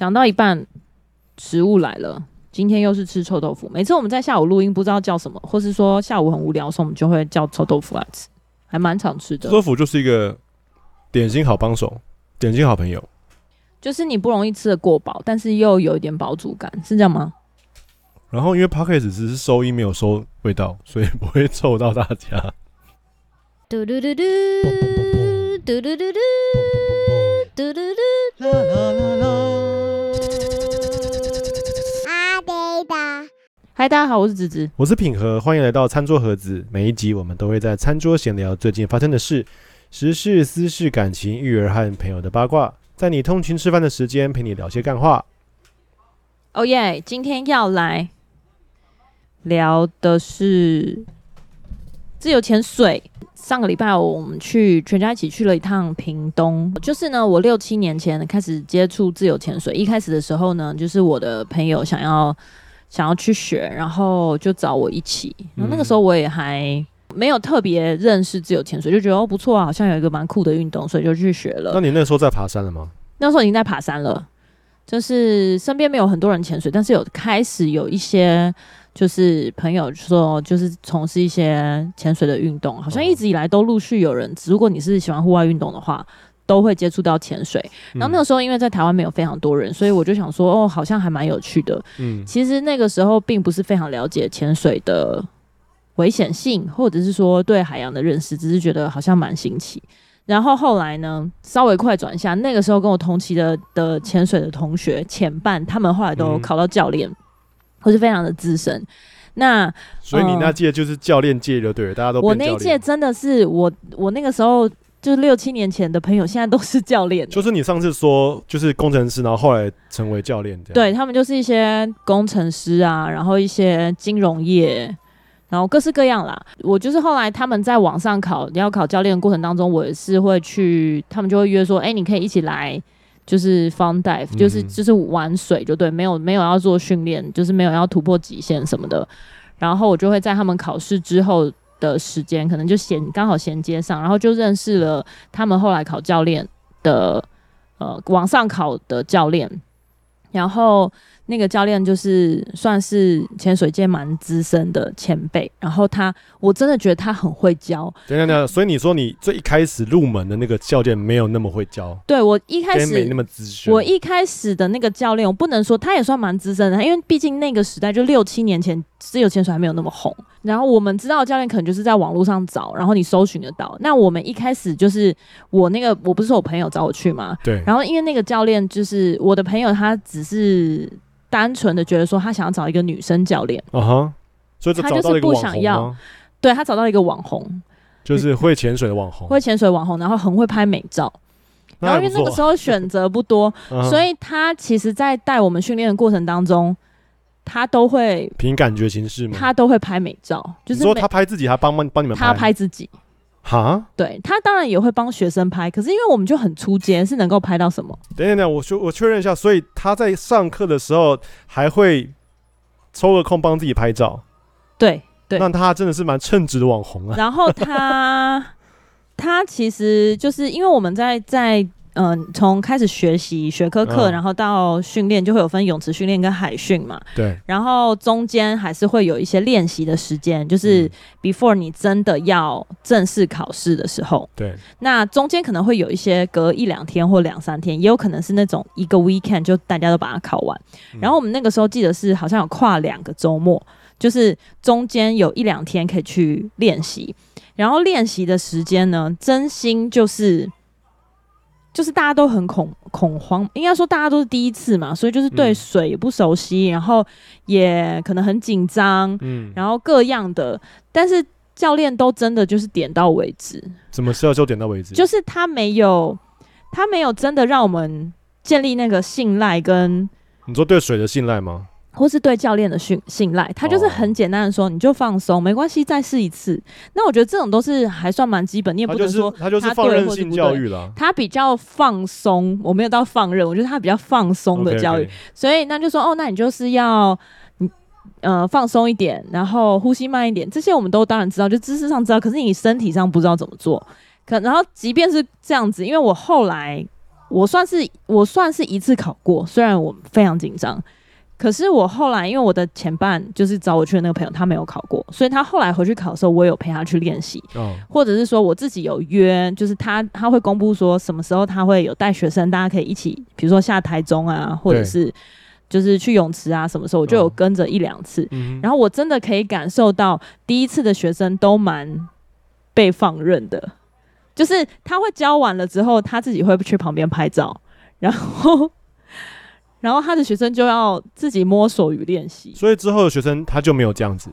讲到一半，食物来了。今天又是吃臭豆腐。每次我们在下午录音，不知道叫什么，或是说下午很无聊的时候，我们就会叫臭豆腐来吃，还蛮常吃的。臭豆腐就是一个点心好帮手，点心好朋友，就是你不容易吃的过饱，但是又有一点饱足感，是这样吗？然后因为 Podcast 只是收音没有收味道，所以不会臭到大家。嘟嘟嘟嘟 嘟嘟嘟嘟嘟嘟嘟啦啦啦啦。嗨，大家好，我是子子，我是品和，欢迎来到餐桌盒子。每一集我们都会在餐桌闲聊最近发生的事、时事、私事、感情、育儿和朋友的八卦，在你通勤吃饭的时间陪你聊些干话。哦耶！今天要来聊的是自由潜水。上个礼拜我们去全家一起去了一趟屏东，就是呢，我六七年前开始接触自由潜水。一开始的时候呢，就是我的朋友想要。想要去学，然后就找我一起。然后那个时候我也还没有特别认识自由潜水，就觉得哦不错啊，好像有一个蛮酷的运动，所以就去学了。那你那时候在爬山了吗？那时候已经在爬山了，就是身边没有很多人潜水，但是有开始有一些就是朋友说，就是从事一些潜水的运动，好像一直以来都陆续有人。如果你是喜欢户外运动的话。都会接触到潜水，然后那个时候因为在台湾没有非常多人，所以我就想说，哦，好像还蛮有趣的。嗯，其实那个时候并不是非常了解潜水的危险性，或者是说对海洋的认识，只是觉得好像蛮新奇。然后后来呢，稍微快转一下，那个时候跟我同期的的潜水的同学潜伴，他们后来都考到教练，或是非常的资深。那所以你那届就是教练界的对，大家都我那一届真的是我我那个时候。就是六七年前的朋友，现在都是教练。就是你上次说，就是工程师，然后后来成为教练，对，他们就是一些工程师啊，然后一些金融业，然后各式各样啦。我就是后来他们在网上考，你要考教练的过程当中，我也是会去，他们就会约说，哎、欸，你可以一起来，就是 fun dive，就是就是玩水，就对，没有没有要做训练，就是没有要突破极限什么的。然后我就会在他们考试之后。的时间可能就衔刚好衔接上，然后就认识了他们后来考教练的，呃，网上考的教练，然后。那个教练就是算是潜水界蛮资深的前辈，然后他我真的觉得他很会教。等等等，所以你说你最一开始入门的那个教练没有那么会教？对，我一开始没那么资深。我一开始的那个教练，我不能说他也算蛮资深的，因为毕竟那个时代就六七年前，自由潜水还没有那么红。然后我们知道的教练可能就是在网络上找，然后你搜寻得到。那我们一开始就是我那个，我不是说我朋友找我去嘛？对。然后因为那个教练就是我的朋友，他只是。单纯的觉得说他想要找一个女生教练，啊哈，所以他就是不想要，对，他找到一个网红，就是会潜水的网红，会潜水网红，然后很会拍美照，然后因为那个时候选择不多，所以他其实，在带我们训练的过程当中，他都会凭感觉行事吗？他都会拍美照，就是说他拍自己，还帮帮帮你们拍，他拍自己。哈，对，他当然也会帮学生拍，可是因为我们就很出街，是能够拍到什么？等等等，我确我确认一下，所以他在上课的时候还会抽个空帮自己拍照。对对，那他真的是蛮称职的网红啊。然后他 他其实就是因为我们在在。嗯，从开始学习学科课，然后到训练，就会有分泳池训练跟海训嘛。对。然后中间还是会有一些练习的时间，就是 before 你真的要正式考试的时候。对。那中间可能会有一些隔一两天或两三天，也有可能是那种一个 weekend 就大家都把它考完。然后我们那个时候记得是好像有跨两个周末，就是中间有一两天可以去练习。然后练习的时间呢，真心就是。就是大家都很恐恐慌，应该说大家都是第一次嘛，所以就是对水也不熟悉，嗯、然后也可能很紧张，嗯，然后各样的，但是教练都真的就是点到为止。怎么是要就点到为止？就是他没有，他没有真的让我们建立那个信赖跟。你说对水的信赖吗？或是对教练的信信赖，他就是很简单的说，你就放松，没关系，再试一次。那我觉得这种都是还算蛮基本，你也不能说他就是放任性教育了。他比较放松，我没有到放任，我觉得他比较放松的教育。Okay, okay. 所以那就说哦，那你就是要你呃放松一点，然后呼吸慢一点，这些我们都当然知道，就知识上知道，可是你身体上不知道怎么做。可然后即便是这样子，因为我后来我算是我算是一次考过，虽然我非常紧张。可是我后来，因为我的前半就是找我去的那个朋友，他没有考过，所以他后来回去考的时候，我有陪他去练习，哦，或者是说我自己有约，就是他他会公布说什么时候他会有带学生，大家可以一起，比如说下台中啊，或者是就是去泳池啊，什么时候我就有跟着一两次，嗯，然后我真的可以感受到第一次的学生都蛮被放任的，就是他会教完了之后，他自己会去旁边拍照，然后。然后他的学生就要自己摸索与练习，所以之后的学生他就没有这样子。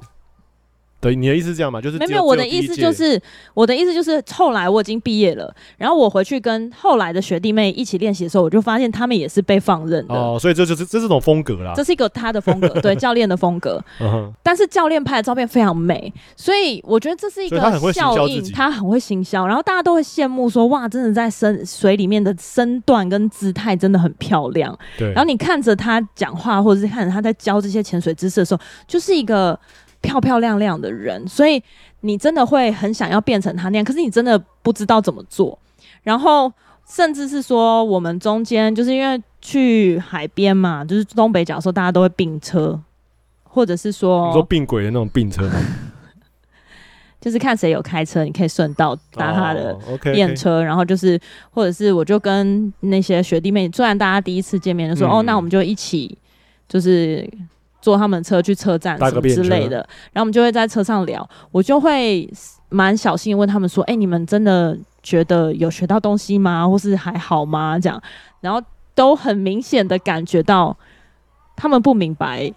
对，你的意思是这样吗？就是没有，我的意思就是，我的意思就是，后来我已经毕业了，然后我回去跟后来的学弟妹一起练习的时候，我就发现他们也是被放任的。哦，所以这就是这是种风格啦，这是一个他的风格，对教练的风格。嗯、但是教练拍的照片非常美，所以我觉得这是一个效应，他很会行销，然后大家都会羡慕说，哇，真的在深水里面的身段跟姿态真的很漂亮。对，然后你看着他讲话，或者是看着他在教这些潜水知识的时候，就是一个。漂漂亮亮的人，所以你真的会很想要变成他那样，可是你真的不知道怎么做。然后甚至是说，我们中间就是因为去海边嘛，就是东北角的时候，大家都会并车，或者是说你说并轨的那种并车吗？就是看谁有开车，你可以顺道搭他的便车。Oh, okay, okay. 然后就是，或者是我就跟那些学弟妹，虽然大家第一次见面就说，嗯、哦，那我们就一起就是。坐他们车去车站什么之类的，然后我们就会在车上聊。我就会蛮小心问他们说：“哎、欸，你们真的觉得有学到东西吗？或是还好吗？”这样，然后都很明显的感觉到他们不明白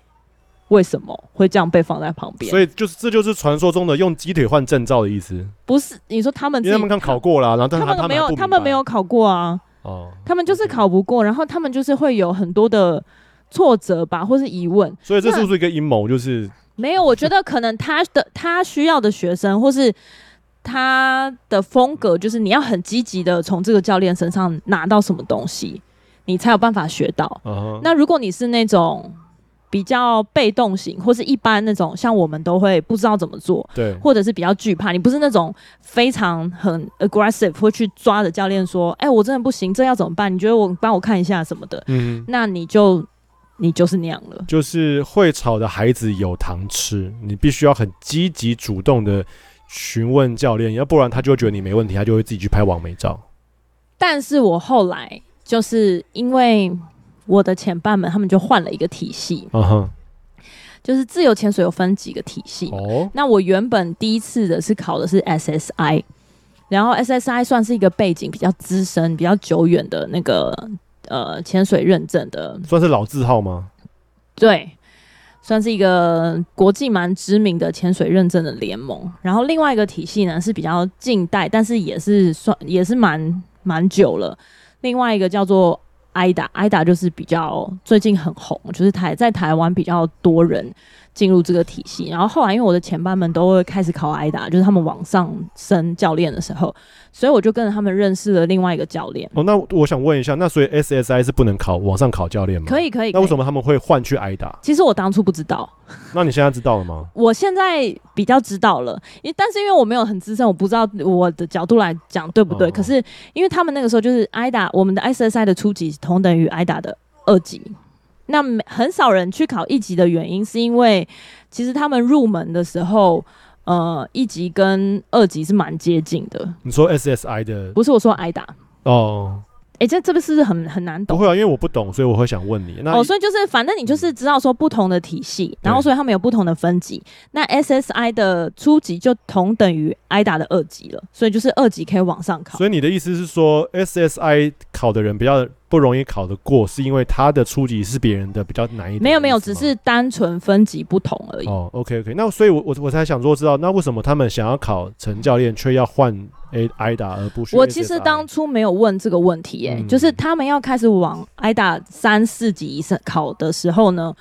为什么会这样被放在旁边。所以就是这就是传说中的用鸡腿换证照的意思。不是，你说他们因为他们刚考过了、啊，然后他，他们没有，他们没有考过啊。哦，他们就是考不过，然后他们就是会有很多的。挫折吧，或是疑问，所以这是不是一个阴谋？就是没有，我觉得可能他的他需要的学生，或是他的风格，就是你要很积极的从这个教练身上拿到什么东西，你才有办法学到。Uh-huh. 那如果你是那种比较被动型，或是一般那种，像我们都会不知道怎么做，对，或者是比较惧怕，你不是那种非常很 aggressive 会去抓着教练说：“哎、欸，我真的不行，这要怎么办？你觉得我帮我看一下什么的？”嗯，那你就。你就是那样了，就是会吵的孩子有糖吃，你必须要很积极主动的询问教练，要不然他就会觉得你没问题，他就会自己去拍网美照。但是我后来就是因为我的前辈们，他们就换了一个体系，嗯哼，就是自由潜水有分几个体系哦。那我原本第一次的是考的是 SSI，然后 SSI 算是一个背景比较资深、比较久远的那个。呃，潜水认证的算是老字号吗？对，算是一个国际蛮知名的潜水认证的联盟。然后另外一个体系呢是比较近代，但是也是算也是蛮蛮久了。另外一个叫做 AIDA，AIDA 就是比较最近很红，就是台在台湾比较多人进入这个体系。然后后来因为我的前辈们都会开始考 AIDA，就是他们往上升教练的时候。所以我就跟着他们认识了另外一个教练。哦，那我想问一下，那所以 SSI 是不能考往上考教练吗？可以，可以。那为什么他们会换去 AIDA？其实我当初不知道。那你现在知道了吗？我现在比较知道了，因为但是因为我没有很资深，我不知道我的角度来讲对不对。哦。可是因为他们那个时候就是 AIDA，我们的 SSI 的初级同等于 AIDA 的二级。那很少人去考一级的原因，是因为其实他们入门的时候。呃，一级跟二级是蛮接近的。你说 SSI 的？不是，我说 AIDA。哦，哎、欸，这这个是不是很很难懂？不会啊，因为我不懂，所以我会想问你。那哦，所以就是反正你就是知道说不同的体系，然后所以他们有不同的分级。那 SSI 的初级就同等于 AIDA 的二级了，所以就是二级可以往上考。所以你的意思是说，SSI 考的人比较不容易考得过，是因为他的初级是别人的比较难一点？没有没有，只是单纯分级不同而已。哦，OK OK，那所以我我我才想说知道，那为什么他们想要考陈教练，却要换 A AIDA 而不是？我其实当初没有问这个问题、欸，哎、嗯，就是他们要开始往 AIDA 三四级以上考的时候呢，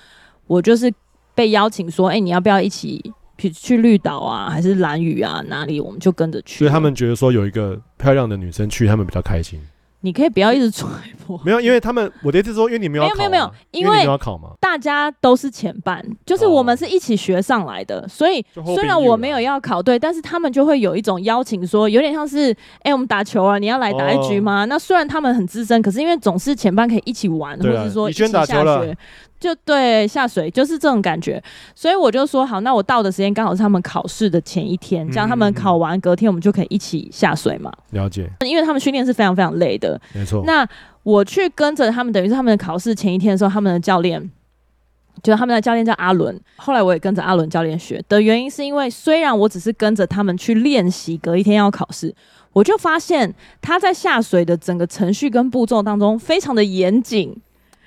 我就是被邀请说，哎、欸，你要不要一起去去绿岛啊，还是蓝屿啊，哪里我们就跟着去。所以他们觉得说有一个漂亮的女生去，他们比较开心。你可以不要一直揣摩。没有，因为他们我的意思说，因为你没有考、啊、没有没有没有，因为，你没有考嘛。大家都是前班，就是我们是一起学上来的，哦、所以虽然我没有要考对，但是他们就会有一种邀请说，说有点像是，哎、欸，我们打球啊，你要来打一局吗？哦、那虽然他们很资深，可是因为总是前班可以一起玩，或者是说一起下学。就对下水就是这种感觉，所以我就说好，那我到的时间刚好是他们考试的前一天，这样他们考完隔天我们就可以一起下水嘛。了解，因为他们训练是非常非常累的，没错。那我去跟着他们，等于是他们的考试前一天的时候，他们的教练，就他们的教练叫阿伦。后来我也跟着阿伦教练学的原因，是因为虽然我只是跟着他们去练习，隔一天要考试，我就发现他在下水的整个程序跟步骤当中非常的严谨。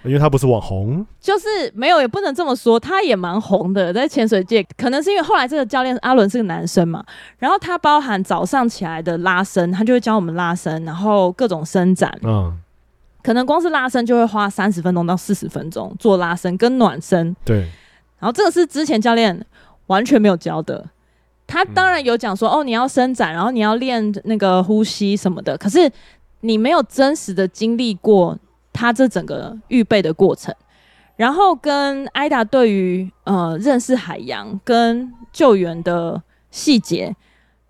因为他不是网红，就是没有，也不能这么说，他也蛮红的，在潜水界。可能是因为后来这个教练阿伦是个男生嘛，然后他包含早上起来的拉伸，他就会教我们拉伸，然后各种伸展。嗯，可能光是拉伸就会花三十分钟到四十分钟做拉伸跟暖身。对，然后这个是之前教练完全没有教的。他当然有讲说，嗯、哦，你要伸展，然后你要练那个呼吸什么的，可是你没有真实的经历过。他这整个预备的过程，然后跟艾达对于呃认识海洋跟救援的细节，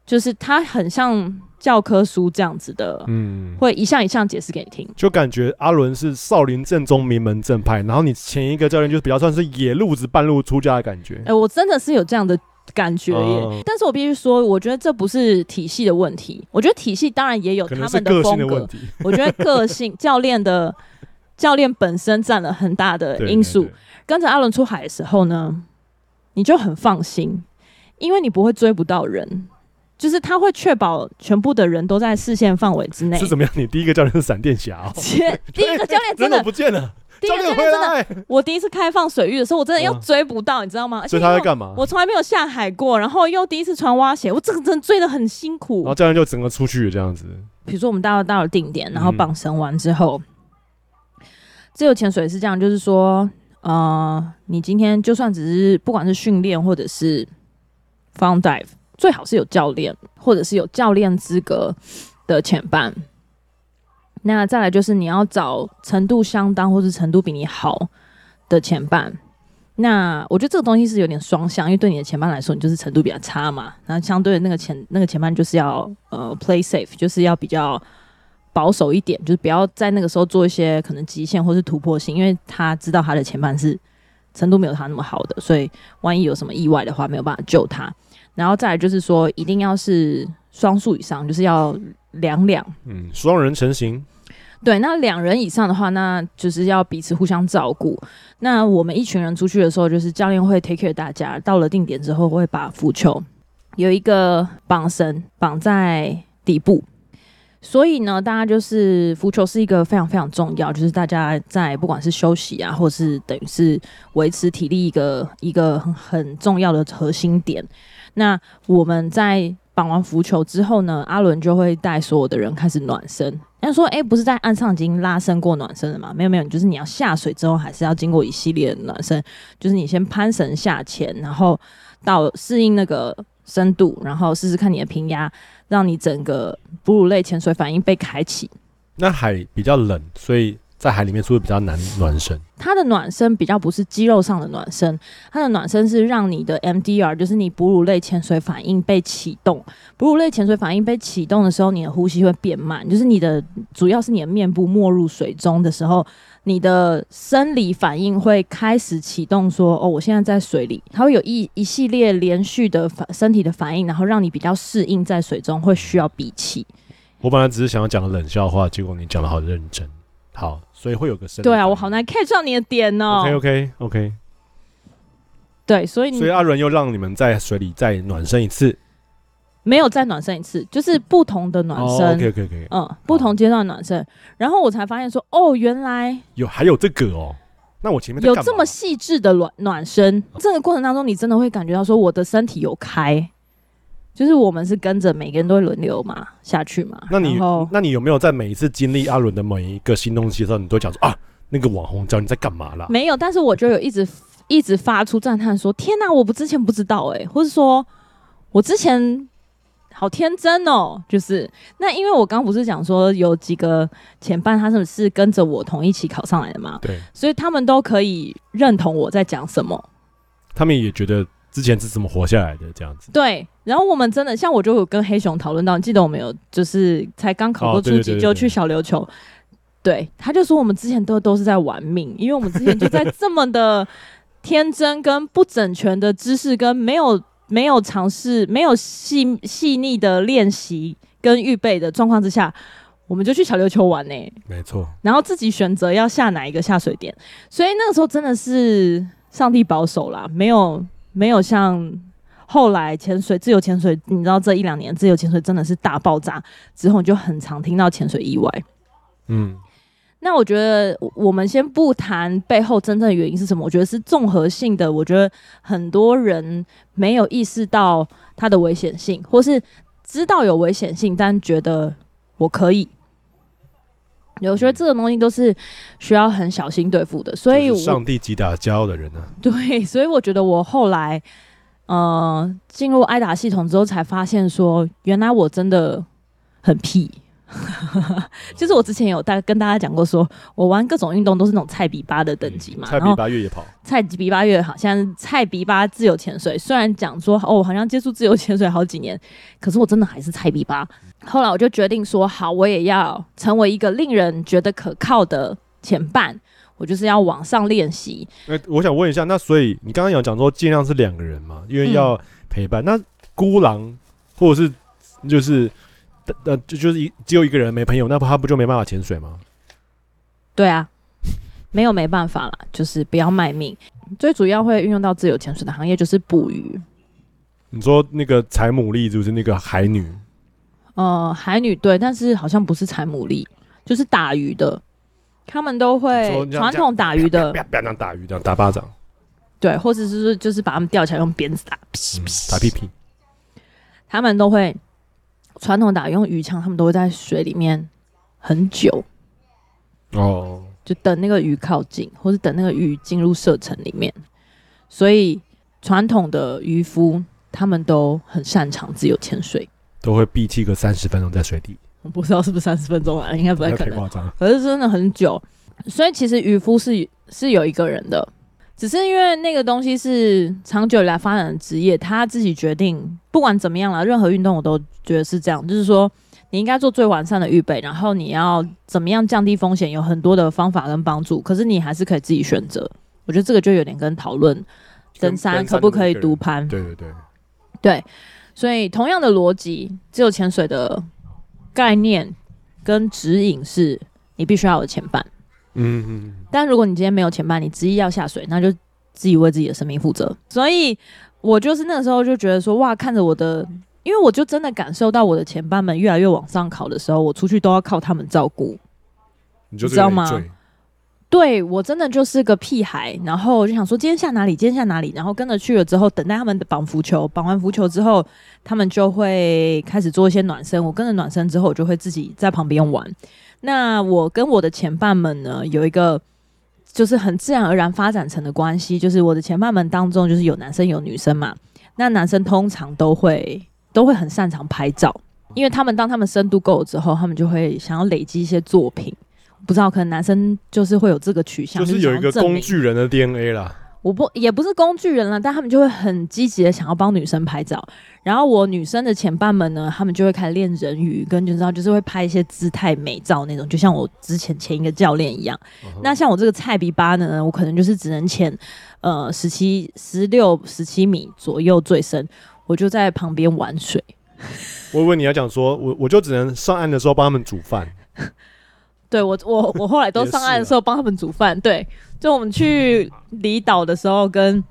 就是他很像教科书这样子的，嗯，会一项一项解释给你听。就感觉阿伦是少林正宗名门正派，然后你前一个教练就是比较算是野路子半路出家的感觉。哎、欸，我真的是有这样的感觉耶，嗯、但是我必须说，我觉得这不是体系的问题，我觉得体系当然也有他们的风格，的我觉得个性教练的。教练本身占了很大的因素。跟着阿伦出海的时候呢，你就很放心，因为你不会追不到人，就是他会确保全部的人都在视线范围之内。是怎么样？你第一个教练是闪电侠哦，第一个教练真的不见了，第一个教练真的，我第一次开放水域的时候，我真的又追不到，你知道吗？所以他在干嘛？我从来没有下海过，然后又第一次穿蛙鞋，我这个真的追的很辛苦。然后教练就整个出去这样子。比如说我们到了到了定点，然后绑绳完之后。嗯自由潜水是这样，就是说，呃，你今天就算只是不管是训练或者是 fun dive，最好是有教练或者是有教练资格的潜伴。那再来就是你要找程度相当或是程度比你好的潜伴。那我觉得这个东西是有点双向，因为对你的潜伴来说，你就是程度比较差嘛。那相对的那个潜那个潜伴就是要呃 play safe，就是要比较。保守一点，就是不要在那个时候做一些可能极限或是突破性，因为他知道他的前半是程度没有他那么好的，所以万一有什么意外的话，没有办法救他。然后再来就是说，一定要是双数以上，就是要两两，嗯，双人成型。对，那两人以上的话，那就是要彼此互相照顾。那我们一群人出去的时候，就是教练会 take care 大家，到了定点之后，会把浮球有一个绑绳绑在底部。所以呢，大家就是浮球是一个非常非常重要，就是大家在不管是休息啊，或是等于是维持体力一个一个很很重要的核心点。那我们在绑完浮球之后呢，阿伦就会带所有的人开始暖身。他说：“哎、不是在岸上已经拉伸过暖身了吗？没有没有，就是你要下水之后还是要经过一系列的暖身，就是你先攀绳下潜，然后到适应那个深度，然后试试看你的平压。”让你整个哺乳类潜水反应被开启。那海比较冷，所以在海里面是不是比较难暖身？它的暖身比较不是肌肉上的暖身，它的暖身是让你的 MDR，就是你哺乳类潜水反应被启动。哺乳类潜水反应被启动的时候，你的呼吸会变慢，就是你的主要是你的面部没入水中的时候。你的生理反应会开始启动，说：“哦，我现在在水里。”它会有一一系列连续的反身体的反应，然后让你比较适应在水中，会需要闭气。我本来只是想要讲个冷笑话，结果你讲的好认真。好，所以会有个声。对啊，我好难 catch 到你的点哦。OK OK OK。对，所以所以阿伦又让你们在水里再暖身一次。没有再暖身一次，就是不同的暖身。Oh, OK OK OK。嗯，不同阶段暖身，然后我才发现说，哦，原来有还有这个哦。那我前面有这么细致的暖暖身，这个过程当中，你真的会感觉到说，我的身体有开，就是我们是跟着每个人都会轮流嘛下去嘛。那你那你有没有在每一次经历阿伦的每一个新东西的时候，你都讲说啊，那个网红教你在干嘛啦？没有，但是我就有一直一直发出赞叹说，天哪，我不之前不知道哎、欸，或是说我之前。好天真哦。就是那因为我刚不是讲说有几个前伴，他是是跟着我同一起考上来的嘛，对，所以他们都可以认同我在讲什么，他们也觉得之前是怎么活下来的这样子。对，然后我们真的像我就有跟黑熊讨论到，你记得我们有就是才刚考过初级就去小琉球。对，他就说我们之前都都是在玩命，因为我们之前就在这么的天真跟不整全的知识跟没有没有尝试、没有细细腻的练习跟预备的状况之下，我们就去小琉球玩呢、欸。没错，然后自己选择要下哪一个下水点，所以那个时候真的是上帝保守啦，没有没有像后来潜水自由潜水，你知道这一两年自由潜水真的是大爆炸之后，你就很常听到潜水意外，嗯。那我觉得，我们先不谈背后真正的原因是什么。我觉得是综合性的。我觉得很多人没有意识到它的危险性，或是知道有危险性，但觉得我可以。我觉得这个东西都是需要很小心对付的。所以，上帝击打骄傲的人呢、啊？对，所以我觉得我后来，呃，进入挨打系统之后，才发现说，原来我真的很屁。就是我之前有大跟大家讲过说，说我玩各种运动都是那种菜比八的等级嘛。菜比八越野跑，菜比八越野好像菜比八自由潜水。虽然讲说哦，好像接触自由潜水好几年，可是我真的还是菜比八。后来我就决定说，好，我也要成为一个令人觉得可靠的前伴。我就是要往上练习。哎，我想问一下，那所以你刚刚有讲说尽量是两个人嘛，因为要陪伴。嗯、那孤狼或者是就是。呃，就就是一只有一个人没朋友，那不他不就没办法潜水吗？对啊，没有没办法啦，就是不要卖命。最主要会运用到自由潜水的行业就是捕鱼。你说那个采牡蛎就是那个海女？呃，海女对，但是好像不是采牡蛎，就是打鱼的。他们都会传统打鱼的，不要不要这样打鱼，这样打巴掌。对，或者是就是把他们吊起来用鞭子打，嗯、打屁屁。他们都会。传统打用鱼枪，他们都会在水里面很久哦，就等那个鱼靠近，或者等那个鱼进入射程里面。所以传统的渔夫他们都很擅长自由潜水，都会闭气个三十分钟在水底。我不知道是不是三十分钟啊，应该不太可能。可是真的很久，所以其实渔夫是是有一个人的。只是因为那个东西是长久以来发展的职业，他自己决定，不管怎么样了，任何运动我都觉得是这样，就是说你应该做最完善的预备，然后你要怎么样降低风险，有很多的方法跟帮助，可是你还是可以自己选择。我觉得这个就有点跟讨论登山可不可以独攀，对对对，对，所以同样的逻辑，自由潜水的概念跟指引是，你必须要有前半。嗯嗯，但如果你今天没有前半，你执意要下水，那就自己为自己的生命负责。所以我就是那个时候就觉得说，哇，看着我的，因为我就真的感受到我的前半们越来越往上考的时候，我出去都要靠他们照顾，你知道吗？对，我真的就是个屁孩，然后我就想说今天下哪里，今天下哪里，然后跟着去了之后，等待他们的绑浮球，绑完浮球之后，他们就会开始做一些暖身，我跟着暖身之后，我就会自己在旁边玩。那我跟我的前伴们呢，有一个就是很自然而然发展成的关系，就是我的前伴们当中就是有男生有女生嘛。那男生通常都会都会很擅长拍照，因为他们当他们深度够了之后，他们就会想要累积一些作品。不知道可能男生就是会有这个取向，就是有一个工具人的 DNA 啦。我不也不是工具人了，但他们就会很积极的想要帮女生拍照。然后我女生的前伴们呢，他们就会开始练人鱼，跟就知道就是会拍一些姿态美照那种，就像我之前前一个教练一样。Uh-huh. 那像我这个菜比八呢，我可能就是只能潜呃十七、十六、十七米左右最深，我就在旁边玩水。我以为你要讲说，我我就只能上岸的时候帮他们煮饭。对我我我后来都上岸的时候帮他们煮饭，对。就我们去离岛的时候，跟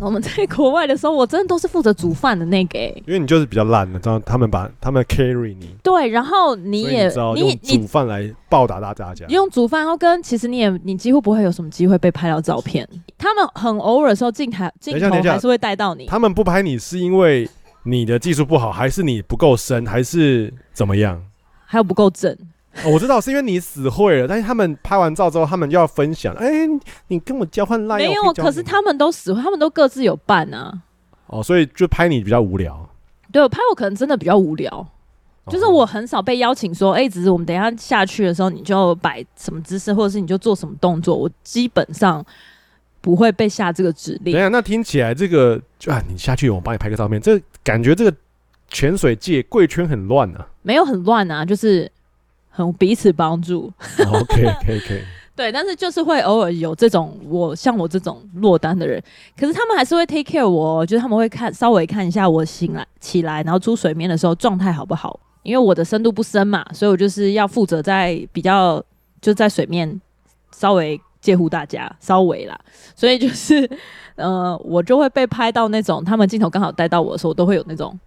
我们在国外的时候，我真的都是负责煮饭的那个、欸。因为你就是比较烂的，知道他们把他们 carry 你。对，然后你也你用煮饭来报答大家，用煮饭，然后跟其实你也你几乎不会有什么机会被拍到照片。他们很偶尔的时候镜台镜头还是会带到你。他们不拍你是因为你的技术不好，还是你不够深，还是怎么样？还有不够正。哦、我知道是因为你死会了，但是他们拍完照之后，他们就要分享。哎、欸，你跟我交换赖？可没有，可是他们都死会，他们都各自有伴啊。哦，所以就拍你比较无聊。对，我拍我可能真的比较无聊，哦、就是我很少被邀请说，哎、欸，只是我们等一下下去的时候，你就摆什么姿势，或者是你就做什么动作，我基本上不会被下这个指令。等一下，那听起来这个就啊，你下去，我帮你拍个照片，这、感觉这个潜水界贵圈很乱啊？没有很乱啊，就是很彼此帮助。哦、OK，可以，可以。对，但是就是会偶尔有这种我像我这种落单的人，可是他们还是会 take care 我，就是他们会看稍微看一下我醒来起来，然后出水面的时候状态好不好，因为我的深度不深嘛，所以我就是要负责在比较就在水面稍微介乎大家，稍微啦，所以就是呃，我就会被拍到那种他们镜头刚好带到我的时候，我都会有那种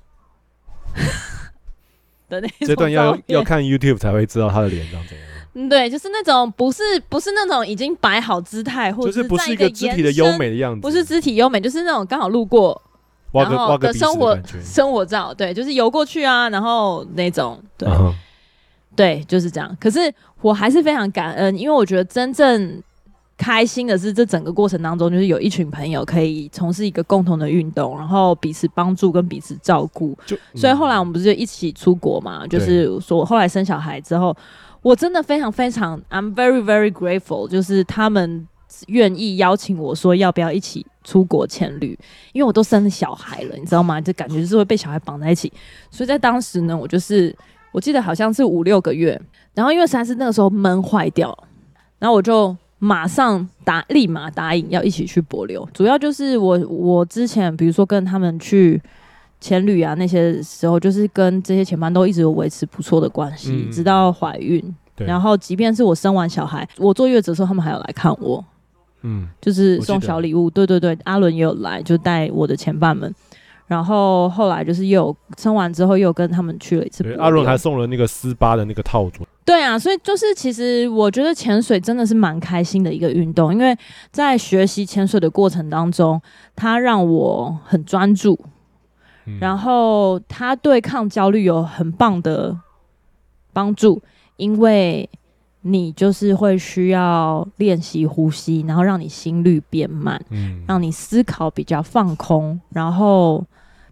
的那种。这段要要看 YouTube 才会知道他的脸长怎样。嗯，对，就是那种不是不是那种已经摆好姿态，或者是不是一个肢体的优美的样子，不是肢体优美，就是那种刚好路过，然后的生活生活照，对，就是游过去啊，然后那种，对，uh huh. 对，就是这样。可是我还是非常感恩，因为我觉得真正开心的是这整个过程当中，就是有一群朋友可以从事一个共同的运动，然后彼此帮助跟彼此照顾。就所以后来我们不是就一起出国嘛？就是说后来生小孩之后。我真的非常非常，I'm very very grateful，就是他们愿意邀请我说要不要一起出国前旅，因为我都生了小孩了，你知道吗？就感觉就是会被小孩绑在一起，所以在当时呢，我就是我记得好像是五六个月，然后因为实在是那个时候闷坏掉，然后我就马上答，立马答应要一起去博流，主要就是我我之前比如说跟他们去。前旅啊，那些时候就是跟这些前班都一直有维持不错的关系，嗯、直到怀孕。对然后，即便是我生完小孩，我坐月子的时候，他们还有来看我。嗯，就是送小礼物。对对对，阿伦也有来，就带我的前伴们。然后后来就是又生完之后，又跟他们去了一次。阿伦还送了那个丝巴的那个套组。对啊，所以就是其实我觉得潜水真的是蛮开心的一个运动，因为在学习潜水的过程当中，它让我很专注。然后它对抗焦虑有很棒的帮助，因为你就是会需要练习呼吸，然后让你心率变慢，嗯，让你思考比较放空，然后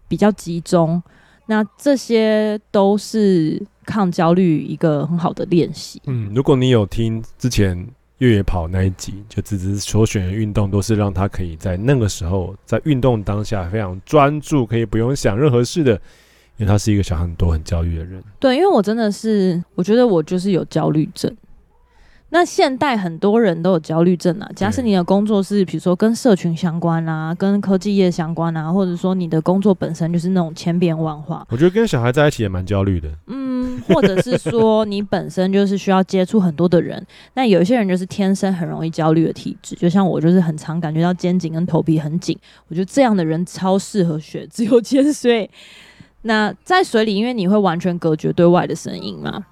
比较集中。那这些都是抗焦虑一个很好的练习。嗯，如果你有听之前。越野跑那一集，就只是所选的运动都是让他可以在那个时候，在运动当下非常专注，可以不用想任何事的，因为他是一个想很多、很焦虑的人。对，因为我真的是，我觉得我就是有焦虑症。那现代很多人都有焦虑症啊，假设你的工作是比如说跟社群相关啊，跟科技业相关啊，或者说你的工作本身就是那种千变万化。我觉得跟小孩在一起也蛮焦虑的。嗯，或者是说你本身就是需要接触很多的人，那有一些人就是天生很容易焦虑的体质，就像我就是很常感觉到肩颈跟头皮很紧，我觉得这样的人超适合学自由 潜水。那在水里，因为你会完全隔绝对外的声音嘛。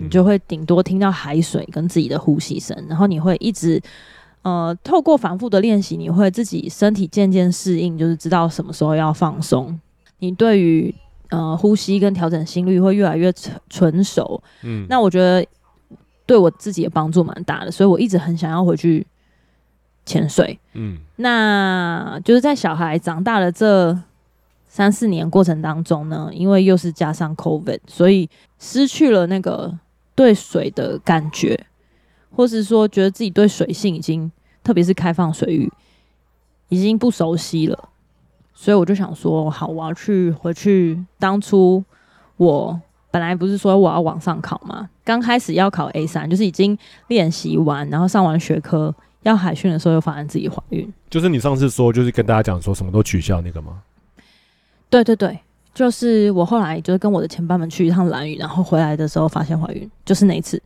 你就会顶多听到海水跟自己的呼吸声，然后你会一直呃透过反复的练习，你会自己身体渐渐适应，就是知道什么时候要放松。你对于呃呼吸跟调整心率会越来越纯纯熟。嗯，那我觉得对我自己的帮助蛮大的，所以我一直很想要回去潜水。嗯，那就是在小孩长大了这三四年过程当中呢，因为又是加上 COVID，所以失去了那个对水的感觉，或是说觉得自己对水性已经，特别是开放水域，已经不熟悉了。所以我就想说，好，我要去回去。当初我本来不是说我要往上考吗？刚开始要考 A 三，就是已经练习完，然后上完学科要海训的时候，又发现自己怀孕。就是你上次说，就是跟大家讲说什么都取消那个吗？对对对，就是我后来就是跟我的前伴们去一趟兰屿，然后回来的时候发现怀孕，就是那一次。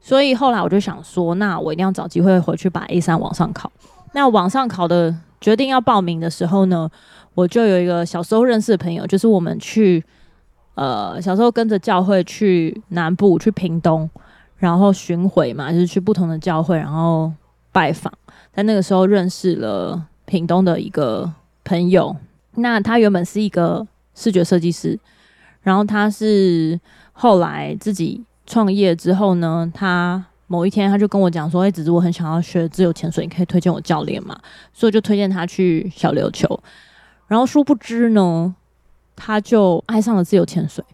所以后来我就想说，那我一定要找机会回去把 A 三往上考。那往上考的决定要报名的时候呢，我就有一个小时候认识的朋友，就是我们去呃小时候跟着教会去南部去屏东，然后巡回嘛，就是去不同的教会，然后拜访。在那个时候认识了屏东的一个朋友。那他原本是一个视觉设计师，然后他是后来自己创业之后呢，他某一天他就跟我讲说：“哎，只是我很想要学自由潜水，你可以推荐我教练嘛？”所以就推荐他去小琉球。然后殊不知呢，他就爱上了自由潜水，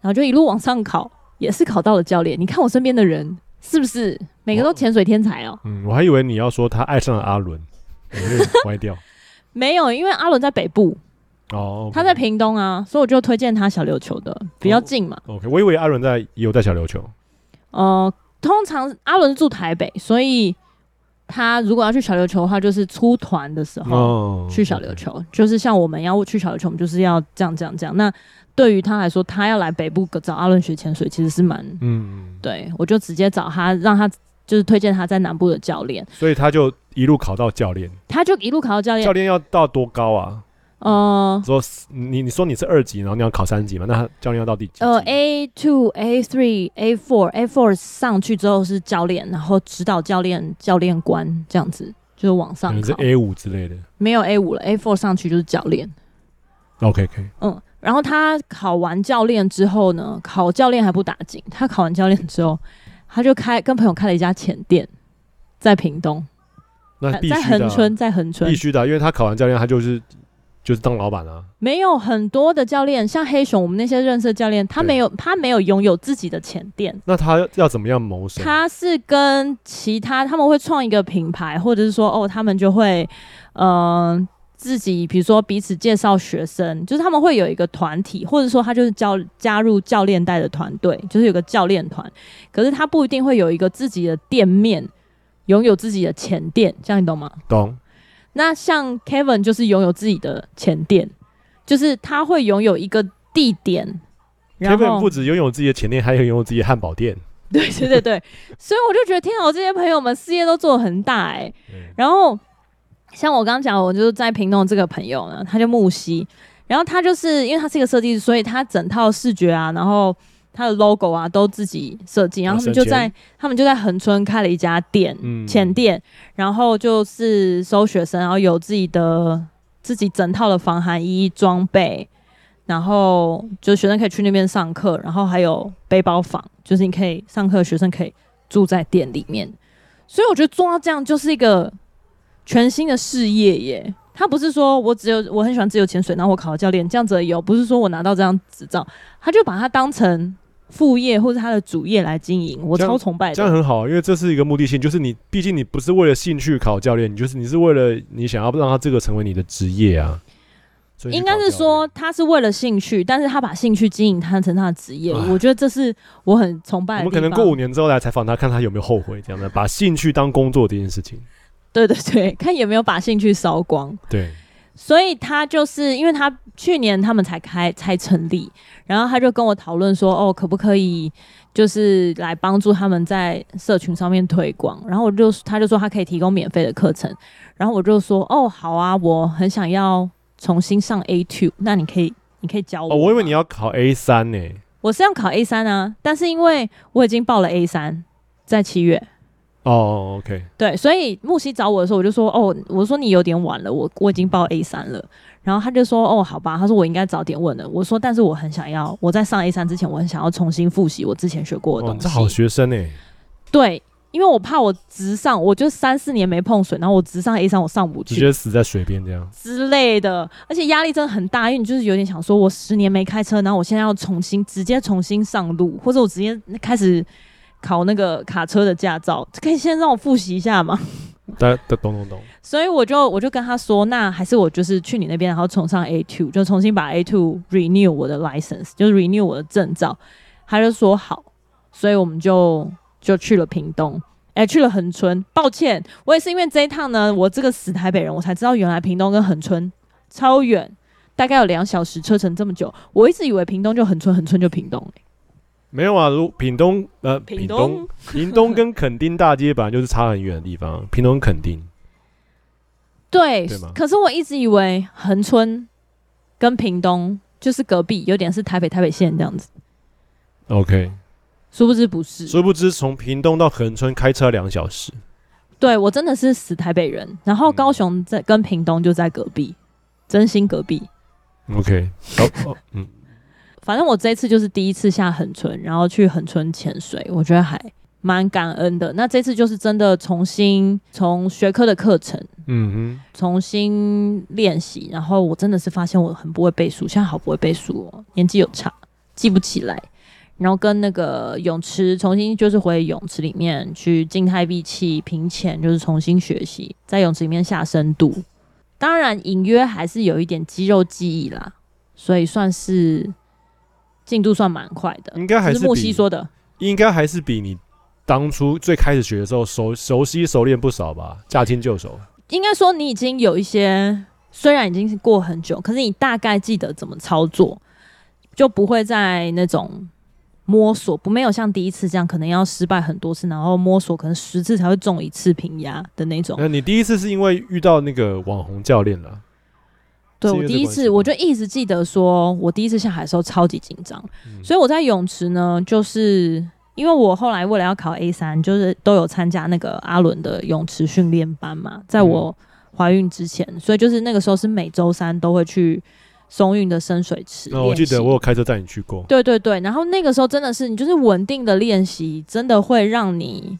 然后就一路往上考，也是考到了教练。你看我身边的人是不是每个都潜水天才哦？嗯，我还以为你要说他爱上了阿伦，歪掉。没有，因为阿伦在北部哦他在屏东啊，所以我就推荐他小琉球的，比较近嘛。哦、OK，我以为阿伦在也有在小琉球。呃，通常阿伦住台北，所以他如果要去小琉球的话，就是出团的时候去小琉球。就是像我们要去小琉球，我们就是要这样这样这样。那对于他来说，他要来北部找阿伦学潜水，其实是蛮嗯，对，我就直接找他，让他就是推荐他在南部的教练。所以他就一路考到教练，他就一路考到教练。教练要到多高啊？呃，说你你说你是二级，然后你要考三级嘛？那教练要到第几？呃，A two、A three、A four、A four 上去之后是教练，然后指导教练、教练官这样子，就是往上考。可能是 A 五之类的，没有 A 五了，A four 上去就是教练。OK，可以。嗯，然后他考完教练之后呢，考教练还不打紧，他考完教练之后，他就开跟朋友开了一家浅店，在屏东。那必须的、啊、在恒春，在恒春，必须的、啊，因为他考完教练，他就是。就是当老板啊，没有很多的教练，像黑熊，我们那些认识的教练，他没有，他没有拥有自己的前店。那他要怎么样谋生？他是跟其他他们会创一个品牌，或者是说，哦，他们就会，嗯、呃，自己比如说彼此介绍学生，就是他们会有一个团体，或者说他就是教加入教练带的团队，就是有个教练团。可是他不一定会有一个自己的店面，拥有自己的前店，这样你懂吗？懂。那像 Kevin 就是拥有自己的前店，就是他会拥有一个地点。Kevin 不止拥有自己的前店，还有拥有自己的汉堡店。对对对对，所以我就觉得，天啊，我这些朋友们事业都做得很大哎、欸。然后像我刚刚讲，我就是在屏东这个朋友呢，他就木西，然后他就是因为他是一个设计师，所以他整套视觉啊，然后。他的 logo 啊，都自己设计，然后他们就在他们就在恒村开了一家店，潜、嗯、店，然后就是收学生，然后有自己的自己整套的防寒衣装备，然后就学生可以去那边上课，然后还有背包房，就是你可以上课，学生可以住在店里面，所以我觉得做到这样就是一个全新的事业耶。他不是说我只有我很喜欢自由潜水，然后我考了教练这样子有，不是说我拿到这张执照，他就把它当成。副业或者他的主业来经营，我超崇拜的。这样很好，因为这是一个目的性，就是你毕竟你不是为了兴趣考教练，你就是你是为了你想要让他这个成为你的职业啊。应该是说他是为了兴趣，但是他把兴趣经营他成他的职业，我觉得这是我很崇拜的。我们可能过五年之后来采访他，看他有没有后悔这样的把兴趣当工作这件事情。对对对，看有没有把兴趣烧光。对。所以他就是因为他去年他们才开才成立，然后他就跟我讨论说，哦，可不可以就是来帮助他们在社群上面推广？然后我就他就说他可以提供免费的课程，然后我就说，哦，好啊，我很想要重新上 A two，那你可以你可以教我。哦，我以为你要考 A 三呢。我是要考 A 三啊，但是因为我已经报了 A 三，在七月。哦、oh，OK，对，所以木西找我的时候，我就说，哦，我说你有点晚了，我我已经报 A 三了，然后他就说，哦，好吧，他说我应该早点问了，我说，但是我很想要，我在上 A 三之前，我很想要重新复习我之前学过的东西。这好学生哎，对，因为我怕我直上，我就三四年没碰水，然后我直上 A 三，我上不去，直接死在水边这样。之类的，而且压力真的很大，因为你就是有点想说，我十年没开车，然后我现在要重新直接重新上路，或者我直接开始。考那个卡车的驾照，可以先让我复习一下吗？懂懂懂懂。所以我就我就跟他说，那还是我就是去你那边，然后重上 A two，就重新把 A two renew 我的 license，就是 renew 我的证照。他就说好，所以我们就就去了屏东，哎、欸，去了恒春。抱歉，我也是因为这一趟呢，我这个死台北人，我才知道原来屏东跟恒春超远，大概有两小时车程这么久。我一直以为屏东就恒春，恒春就屏东、欸没有啊，如屏东呃，屏东屏东跟垦丁大街本来就是差很远的地方，屏东垦丁，对？可是我一直以为恒春跟屏东就是隔壁，有点是台北台北县这样子。OK，殊不知不是，殊不知从屏东到恒春开车两小时。对，我真的是死台北人，然后高雄在跟屏东就在隔壁，真心隔壁。OK，好，哦，嗯。反正我这次就是第一次下恒春，然后去恒春潜水，我觉得还蛮感恩的。那这次就是真的重新从学科的课程，嗯哼，重新练习。然后我真的是发现我很不会背书，现在好不会背书哦，年纪有差，记不起来。然后跟那个泳池重新就是回泳池里面去静态闭气平潜，就是重新学习在泳池里面下深度。当然隐约还是有一点肌肉记忆啦，所以算是进度算蛮快的。应该还是木西说的，应该还是比你当初最开始学的时候熟熟悉熟练不少吧，驾轻就熟。应该说你已经有一些，虽然已经是过很久，可是你大概记得怎么操作，就不会在那种。摸索不没有像第一次这样，可能要失败很多次，然后摸索可能十次才会中一次平压的那种。那你第一次是因为遇到那个网红教练了？对，我第一次，我就一直记得说，我第一次下海的时候超级紧张，嗯、所以我在泳池呢，就是因为我后来为了要考 A 三，就是都有参加那个阿伦的泳池训练班嘛，在我怀孕之前，嗯、所以就是那个时候是每周三都会去。松韵的深水池，那、哦、我记得我有开车带你去过。对对对，然后那个时候真的是你就是稳定的练习，真的会让你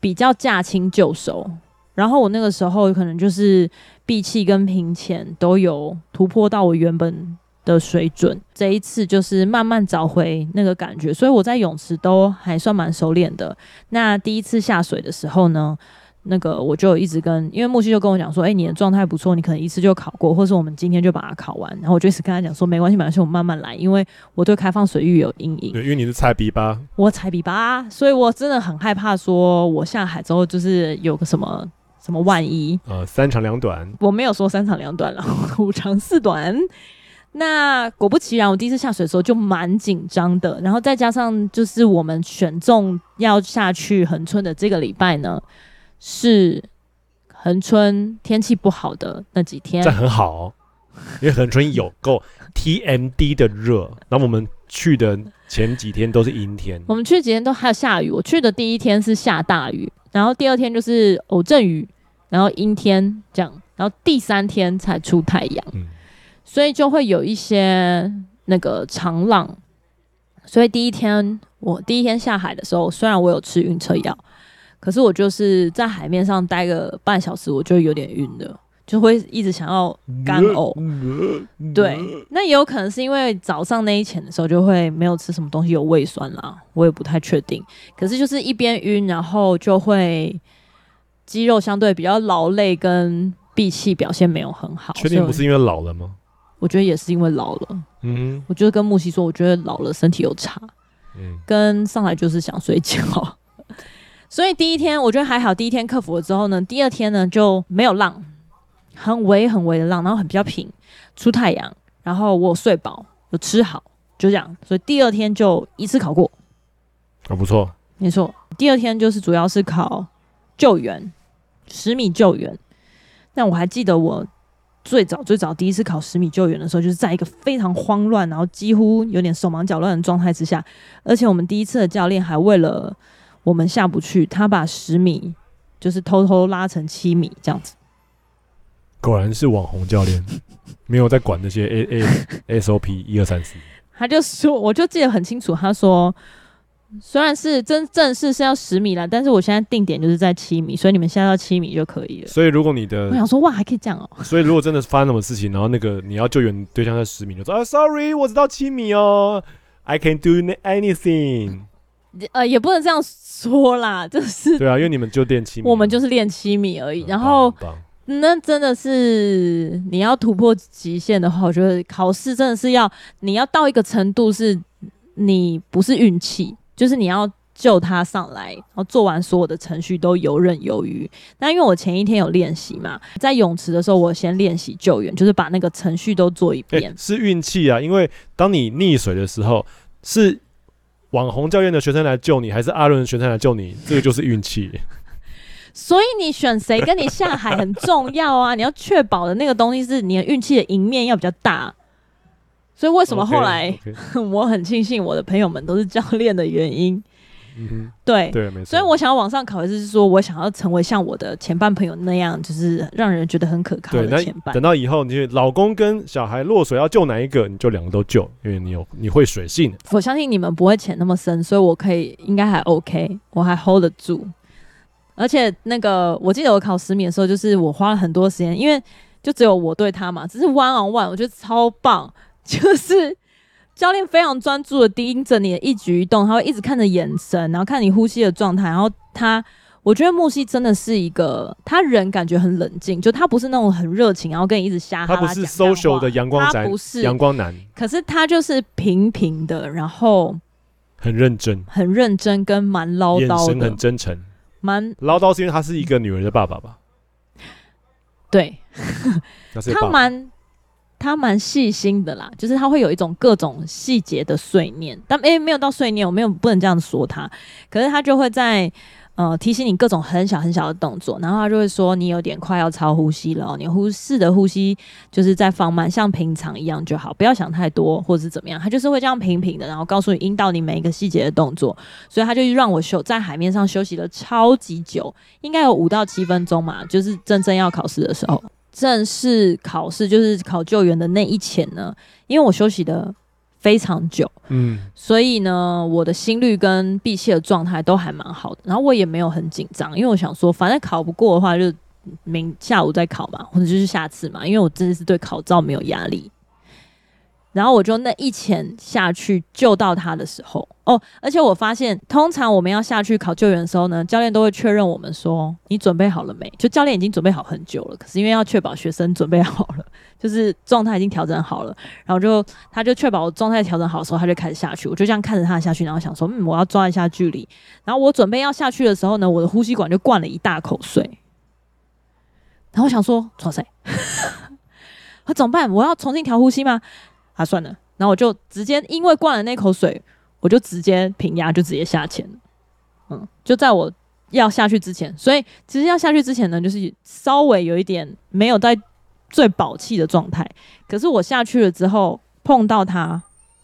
比较驾轻就熟。然后我那个时候可能就是闭气跟平潜都有突破到我原本的水准。这一次就是慢慢找回那个感觉，所以我在泳池都还算蛮熟练的。那第一次下水的时候呢？那个我就一直跟，因为木西就跟我讲说，哎、你的状态不错，你可能一次就考过，或是我们今天就把它考完。然后我就一直跟他讲说，没关系，没关系，我慢慢来，因为我对开放水域有阴影。对，因为你是菜逼吧？我菜逼吧，所以我真的很害怕，说我下海之后就是有个什么什么万一。呃，三长两短。我没有说三长两短了，五长四短。那果不其然，我第一次下水的时候就蛮紧张的，然后再加上就是我们选中要下去恒春的这个礼拜呢。是恒春天气不好的那几天，这很好哦，因为恒春有够 TMD 的热。然后我们去的前几天都是阴天，我们去的几天都还有下雨。我去的第一天是下大雨，然后第二天就是偶阵雨，然后阴天这样，然后第三天才出太阳，嗯，所以就会有一些那个长浪。所以第一天我第一天下海的时候，虽然我有吃晕车药。可是我就是在海面上待个半小时，我就有点晕的，就会一直想要干呕。对，那也有可能是因为早上那一潜的时候就会没有吃什么东西，有胃酸啦，我也不太确定。可是就是一边晕，然后就会肌肉相对比较劳累，跟闭气表现没有很好。确定不是因为老了吗？我觉得也是因为老了。嗯，我就跟木西说，我觉得老了身体有差。嗯，跟上来就是想睡觉。所以第一天我觉得还好，第一天克服了之后呢，第二天呢就没有浪，很微很微的浪，然后很比较平，出太阳，然后我有睡饱，有吃好，就这样。所以第二天就一次考过，啊不错，没错。第二天就是主要是考救援，十米救援。但我还记得我最早最早第一次考十米救援的时候，就是在一个非常慌乱，然后几乎有点手忙脚乱的状态之下，而且我们第一次的教练还为了我们下不去，他把十米就是偷偷拉成七米这样子。果然是网红教练，没有在管那些 A A S O P 一二三四。他就说，我就记得很清楚，他说虽然是真正式是要十米了，但是我现在定点就是在七米，所以你们现在到七米就可以了。所以如果你的，我想说哇，还可以这样哦。所以如果真的是发生什么事情，然后那个你要救援对象在十米，就说啊，sorry，我只到七米哦，I can do anything。呃，也不能这样说啦，就是对啊，因为你们就练七米，我们就是练七米而已。然后，那真的是你要突破极限的话，我觉得考试真的是要你要到一个程度，是你不是运气，就是你要救他上来，然后做完所有的程序都游刃有余。那因为我前一天有练习嘛，在泳池的时候，我先练习救援，就是把那个程序都做一遍。欸，是运气啊，因为当你溺水的时候是。网红教练的学生来救你，还是阿伦的学生来救你？这个就是运气。所以你选谁跟你下海很重要啊！你要确保的那个东西是你的运气的赢面要比较大。所以为什么后来 okay, okay. 我很庆幸我的朋友们都是教练的原因，对对，没错。所以我想要往上考的是说，我想要成为像我的前半朋友那样，就是让人觉得很可靠的前半。等到以后，你老公跟小孩落水要救哪一个，你就两个都救，因为你有你会水性。我相信你们不会潜那么深，所以我可以应该还 OK，我还 hold 得住。而且那个，我记得我考十米的时候，就是我花了很多时间，因为就只有我对他嘛，只是 one on one，我觉得超棒。就是教练非常专注的盯着你的一举一动，他会一直看着眼神，然后看你呼吸的状态。然后他，我觉得木西真的是一个，他人感觉很冷静，就他不是那种很热情，然后跟你一直瞎哈拉。他不是 social 的阳光宅，他不是阳光男。可是他就是平平的，然后很认真，很认真，跟蛮唠叨的，眼神很真诚。蛮唠叨是因为他是一个女儿的爸爸吧？对，他蛮他蛮细心的啦，就是他会有一种各种细节的碎念，但诶、欸、没有到碎念，我没有不能这样说他，可是他就会在。呃，提醒你各种很小很小的动作，然后他就会说你有点快要超呼吸了，你呼试的呼吸就是在放慢，像平常一样就好，不要想太多或者是怎么样。他就是会这样平平的，然后告诉你引导你每一个细节的动作，所以他就让我休在海面上休息了超级久，应该有五到七分钟嘛。就是真正要考试的时候，正式考试就是考救援的那一前呢，因为我休息的。非常久，嗯，所以呢，我的心率跟闭气的状态都还蛮好的，然后我也没有很紧张，因为我想说，反正考不过的话，就明下午再考嘛，或者就是下次嘛，因为我真的是对考照没有压力。然后我就那一潜下去救到他的时候，哦，而且我发现，通常我们要下去考救援的时候呢，教练都会确认我们说，你准备好了没？就教练已经准备好很久了，可是因为要确保学生准备好了，就是状态已经调整好了，然后就他就确保我状态调整好的时候，他就开始下去。我就这样看着他下去，然后想说，嗯，我要抓一下距离。然后我准备要下去的时候呢，我的呼吸管就灌了一大口水。然后我想说，抓谁？我 怎么办？我要重新调呼吸吗？啊，算了，然后我就直接因为灌了那口水，我就直接平压，就直接下潜了。嗯，就在我要下去之前，所以其实要下去之前呢，就是稍微有一点没有在最保气的状态。可是我下去了之后碰到它，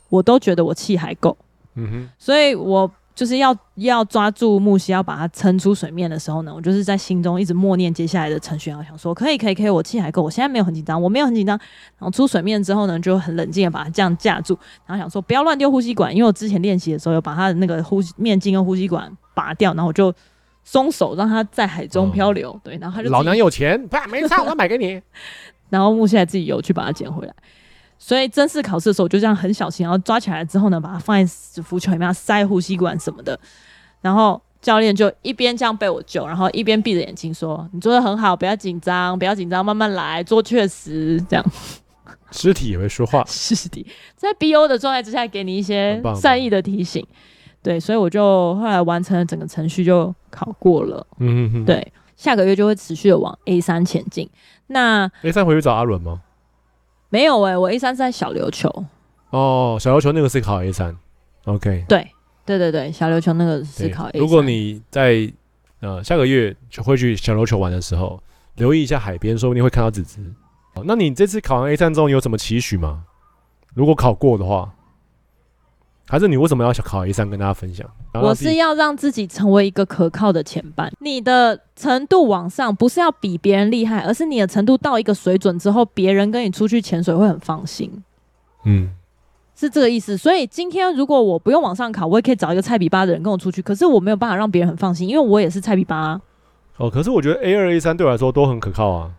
我都觉得我气还够。嗯哼，所以我。就是要要抓住木西，要把它撑出水面的时候呢，我就是在心中一直默念接下来的程序，然后想说可以可以可以，我气还够，我现在没有很紧张，我没有很紧张。然后出水面之后呢，就很冷静的把它这样架住，然后想说不要乱丢呼吸管，因为我之前练习的时候有把它的那个呼吸面镜跟呼吸管拔掉，然后我就松手让它在海中漂流。哦、对，然后他就老娘有钱，不没差，我买给你。然后木西还自己有去把它捡回来。所以正式考试的时候，我就这样很小心，然后抓起来之后呢，把它放在浮球里面，塞呼吸管什么的。然后教练就一边这样被我救，然后一边闭着眼睛说：“你做的很好，不要紧张，不要紧张，慢慢来，做确实这样。”尸体也会说话。尸体在 BO 的状态之下，给你一些善意的提醒。对，所以我就后来完成了整个程序，就考过了。嗯哼哼。对，下个月就会持续的往 A 三前进。那 A 三回去找阿伦吗？没有哎、欸，我 A 三是在小琉球。哦，小琉球那个是考 A 三，OK。对，对对对，小琉球那个是考 A 三。如果你在呃下个月就会去小琉球玩的时候，留意一下海边，说不定会看到子子。那你这次考完 A 三之后，你有什么期许吗？如果考过的话？还是你为什么要想考 A 三？跟大家分享。我是要让自己成为一个可靠的前班。你的程度往上，不是要比别人厉害，而是你的程度到一个水准之后，别人跟你出去潜水会很放心。嗯，是这个意思。所以今天如果我不用往上考，我也可以找一个菜比八的人跟我出去。可是我没有办法让别人很放心，因为我也是菜比八啊。哦，可是我觉得 A 二 A 三对我来说都很可靠啊。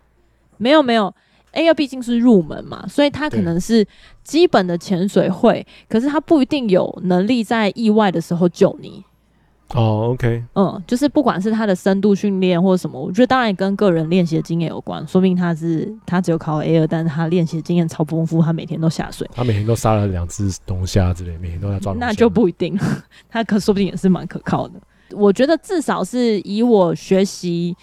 没有没有。A 二毕竟是入门嘛，所以他可能是基本的潜水会，可是他不一定有能力在意外的时候救你。哦，OK，嗯，就是不管是他的深度训练或者什么，我觉得当然跟个人练习的经验有关。说不定他是他只有考 A 二，但是他练习的经验超丰富，他每天都下水，他每天都杀了两只龙虾之类，每天都在抓。那就不一定，他可说不定也是蛮可靠的。我觉得至少是以我学习。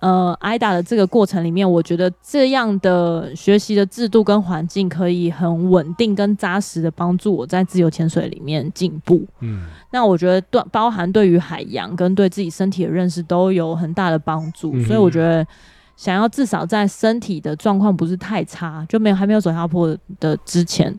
呃，AIDA 的这个过程里面，我觉得这样的学习的制度跟环境可以很稳定跟扎实的帮助我在自由潜水里面进步。嗯，那我觉得对包含对于海洋跟对自己身体的认识都有很大的帮助。嗯、所以我觉得想要至少在身体的状况不是太差，就没有还没有走下坡的之前，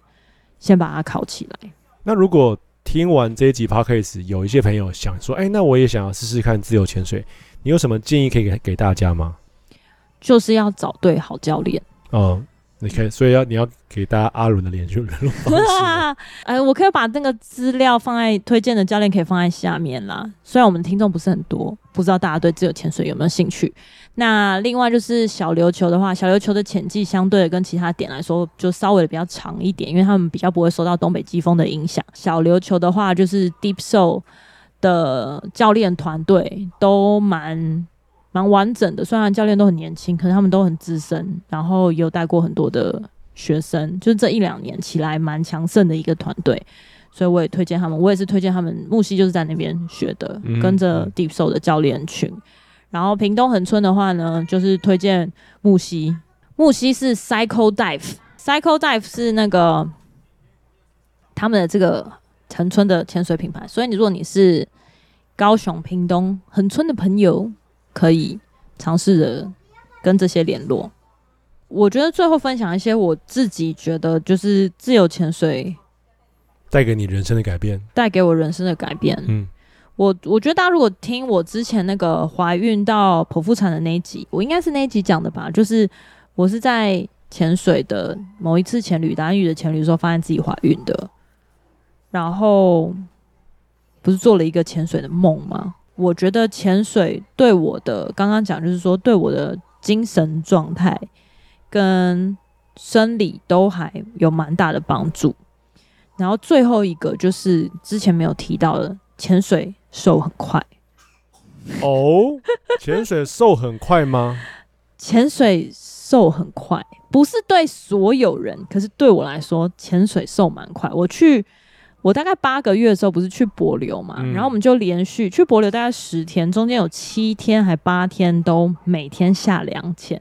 先把它考起来。那如果听完这一集 Podcast，有一些朋友想说，哎、欸，那我也想要试试看自由潜水，你有什么建议可以给给大家吗？就是要找对好教练。嗯。你可以，所以要你要给大家阿伦的联系联络方式。哎，我可以把那个资料放在推荐的教练可以放在下面啦。虽然我们听众不是很多，不知道大家对自由潜水有没有兴趣。那另外就是小琉球的话，小琉球的潜季相对跟其他点来说就稍微的比较长一点，因为他们比较不会受到东北季风的影响。小琉球的话，就是 Deep Soul 的教练团队都蛮。蛮完整的，虽然教练都很年轻，可是他们都很资深，然后也有带过很多的学生，就是这一两年起来蛮强盛的一个团队，所以我也推荐他们，我也是推荐他们。木西就是在那边学的，嗯、跟着 Deep Soul 的教练群。然后屏东恒春的话呢，就是推荐木西，木西是 Cycle Dive，Cycle Dive 是那个他们的这个恒春的潜水品牌，所以你如果你是高雄、屏东、恒春的朋友。可以尝试着跟这些联络。我觉得最后分享一些我自己觉得就是自由潜水带给你人生的改变，带给我人生的改变。嗯，我我觉得大家如果听我之前那个怀孕到剖腹产的那一集，我应该是那一集讲的吧？就是我是在潜水的某一次潜旅，打鱼的潜旅的时候发现自己怀孕的，然后不是做了一个潜水的梦吗？我觉得潜水对我的刚刚讲，就是说对我的精神状态跟生理都还有蛮大的帮助。然后最后一个就是之前没有提到的，潜水瘦很快。哦，潜水瘦很快吗？潜水瘦很快，不是对所有人，可是对我来说，潜水瘦蛮快。我去。我大概八个月的时候不是去博流嘛，嗯、然后我们就连续去博流大概十天，中间有七天还八天都每天下两潜，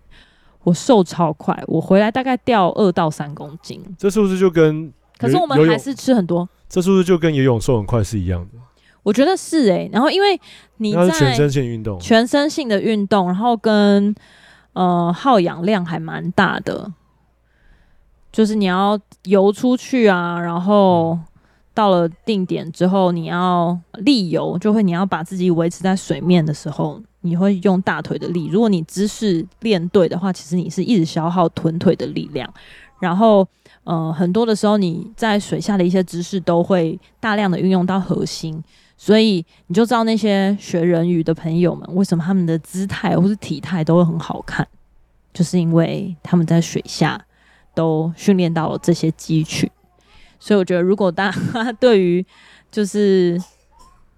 我瘦超快，我回来大概掉二到三公斤。这是不是就跟？可是我们还是吃很多。这是不是就跟游泳瘦很快是一样的？我觉得是哎、欸。然后因为你在全身性运动，全身性的运动，然后跟呃耗氧量还蛮大的，就是你要游出去啊，然后。到了定点之后，你要立游，就会你要把自己维持在水面的时候，你会用大腿的力。如果你姿势练对的话，其实你是一直消耗臀腿的力量。然后，呃，很多的时候你在水下的一些姿势都会大量的运用到核心，所以你就知道那些学人鱼的朋友们为什么他们的姿态或是体态都会很好看，就是因为他们在水下都训练到了这些肌群。所以我觉得，如果大家 对于就是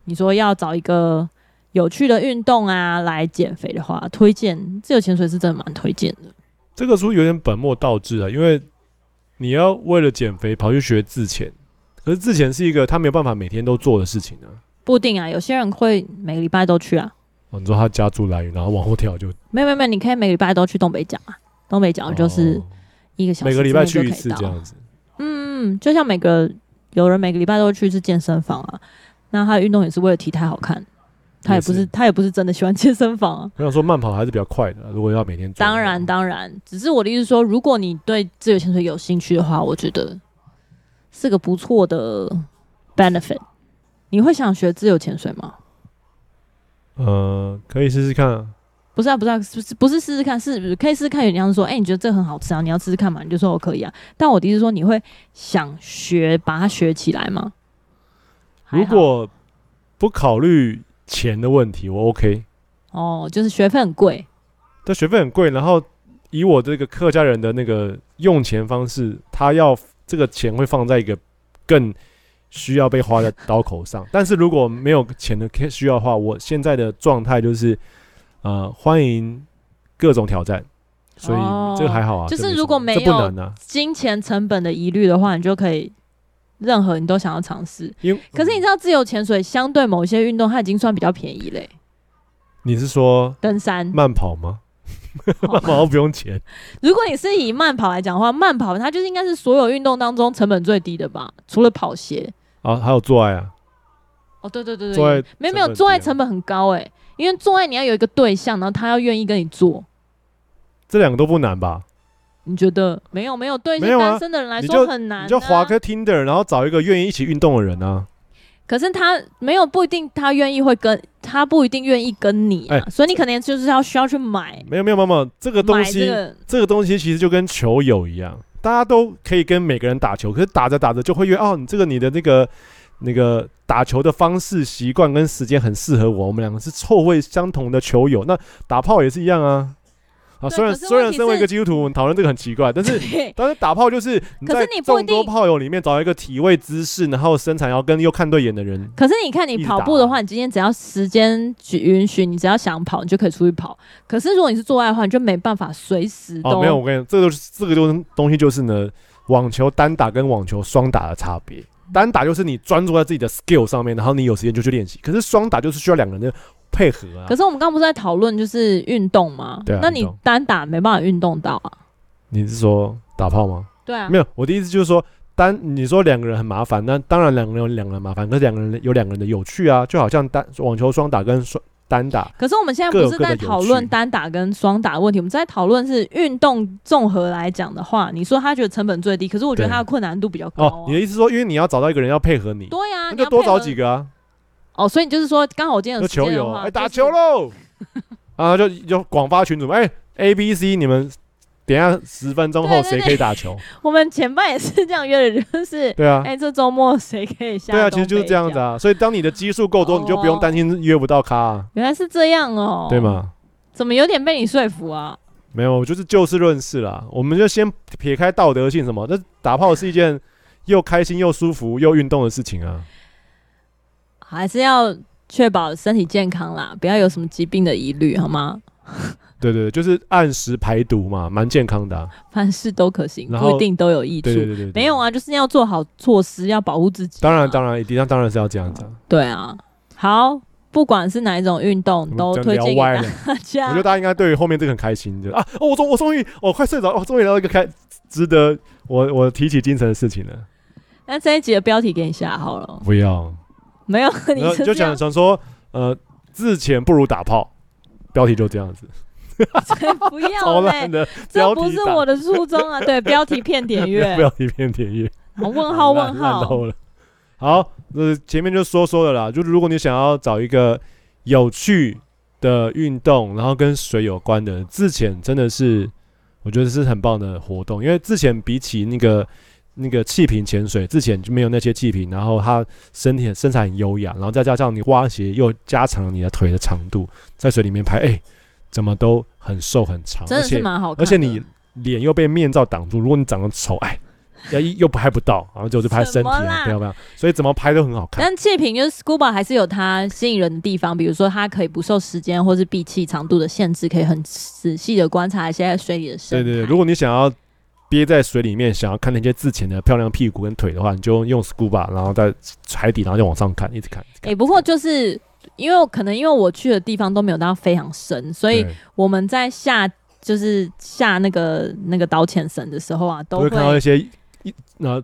你说要找一个有趣的运动啊来减肥的话，推荐自由潜水是真的蛮推荐的。这个书有点本末倒置啊，因为你要为了减肥跑去学自潜，可是自潜是一个他没有办法每天都做的事情啊。不一定啊，有些人会每个礼拜都去啊。哦，你说他家住兰屿，然后往后跳就没有没有没有，你可以每个礼拜都去东北角啊。东北角就是一个小时，每个礼拜去一次这样子。嗯，就像每个有人每个礼拜都会去一次健身房啊，那他的运动也是为了体态好看，他也不是，是他也不是真的喜欢健身房啊。我想说慢跑还是比较快的，如果要每天。当然当然，只是我的意思说，如果你对自由潜水有兴趣的话，我觉得是个不错的 benefit。你会想学自由潜水吗？呃，可以试试看。不是啊，不是啊，不是不是试试看，是可以试试看。有人样说，哎、欸，你觉得这很好吃啊？你要试试看嘛？你就说我可以啊。但我的意思说，你会想学，把它学起来吗？如果不考虑钱的问题，我 OK。哦，就是学费很贵。对，学费很贵。然后以我这个客家人的那个用钱方式，他要这个钱会放在一个更需要被花在刀口上。但是如果没有钱的需要的话，我现在的状态就是。呃，欢迎各种挑战，所以这个还好啊。就是如果没有金钱成本的疑虑的话，你就可以任何你都想要尝试。因为可是你知道，自由潜水相对某些运动，它已经算比较便宜嘞。你是说登山、慢跑吗？慢跑不用钱。如果你是以慢跑来讲的话，慢跑它就是应该是所有运动当中成本最低的吧？除了跑鞋啊，还有做爱啊。哦，对对对对，没有没有，做爱成本很高哎。因为做爱你要有一个对象，然后他要愿意跟你做，这两个都不难吧？你觉得没有没有对单身的人来说很难，啊，你就滑个 Tinder，然后找一个愿意一起运动的人啊。可是他没有不一定，他愿意会跟他不一定愿意跟你、啊，哎、欸，所以你可能就是要需要去买。没有没有没有，这个东西，这个、这个东西其实就跟球友一样，大家都可以跟每个人打球，可是打着打着就会约哦，你这个你的那个那个打球的方式、习惯跟时间很适合我，我们两个是臭味相同的球友，那打炮也是一样啊。啊，虽然虽然身为一个基督徒，我们讨论这个很奇怪，但是 但是打炮就是你在众多炮友里面找一个体位姿势，然后身材要跟又看对眼的人。可是你看你跑步的话，你今天只要时间允许，你只要想跑，你就可以出去跑。可是如果你是做爱的话，你就没办法随时都。哦，没有，我跟你讲，这个就是这个就是东西就是呢，网球单打跟网球双打的差别。单打就是你专注在自己的 skill 上面，然后你有时间就去练习。可是双打就是需要两个人的。配合啊！可是我们刚刚不是在讨论就是运动吗？对啊。那你单打没办法运动到啊？你是说打炮吗？对啊。没有，我的意思就是说单你说两个人很麻烦，那当然两个人有两个人麻烦，可是两个人有两个人的有趣啊，就好像单网球双打跟双单打。可是我们现在不是在讨论单打跟双打的问题，我们在讨论是运动综合来讲的话，你说他觉得成本最低，可是我觉得他的困难度比较高啊。哦，你的意思说，因为你要找到一个人要配合你，对呀，那就多找几个啊。哦，所以你就是说，刚好我今天有时间的话，哎、欸，打球喽！啊，就就广发群主，哎、欸、，A、B、C，你们等一下十分钟后谁可以打球？我们前半也是这样约的，就是对啊，哎、欸，这周末谁可以下？对啊，其实就是这样子啊。所以当你的基数够多，你就不用担心约不到咖、啊。原来是这样哦，对吗？怎么有点被你说服啊？没有，就是就事论事啦。我们就先撇开道德性什么，那打炮是一件又开心又舒服又运动的事情啊。还是要确保身体健康啦，不要有什么疾病的疑虑，好吗？对对对，就是按时排毒嘛，蛮健康的、啊。凡事都可行，不一定都有益处。对对对，对，对，没有啊，就是要做好措施，要保护自己、啊。当然当然，一定要当然是要这样子、啊。对啊，好，不管是哪一种运动，都推荐给大家。我觉得大家应该对于后面这个很开心，就啊，哦、我终我终于我快睡着，我终于聊到一个开值得我我提起精神的事情了。那这一集的标题给你下好了，不要。没有，你就想想说，呃，自潜不如打炮，标题就这样子。不要 嘞，这不是我的初衷啊。对，标题骗点阅，标题骗点阅。好，问号问号。好，那，前面就说说的啦，就是如果你想要找一个有趣的运动，然后跟水有关的，自潜真的是我觉得是很棒的活动，因为自潜比起那个。那个气瓶潜水之前就没有那些气瓶，然后他身体身材很优雅，然后再加上你蛙鞋又加长了你的腿的长度，在水里面拍，哎、欸，怎么都很瘦很长，真的是蛮好看的。而且你脸又被面罩挡住，如果你长得丑，哎，又又拍不到，然后就是拍身体，不要不要，所以怎么拍都很好看。但气瓶就是 scuba 还是有它吸引人的地方，比如说它可以不受时间或是闭气长度的限制，可以很仔细的观察一些在水里的生对对，如果你想要。憋在水里面，想要看那些自潜的漂亮屁股跟腿的话，你就用 scuba，然后在海底，然后就往上看，一直看。哎、欸，不过就是因为可能因为我去的地方都没有到非常深，所以我们在下就是下那个那个导潜绳的时候啊，都会，看到一些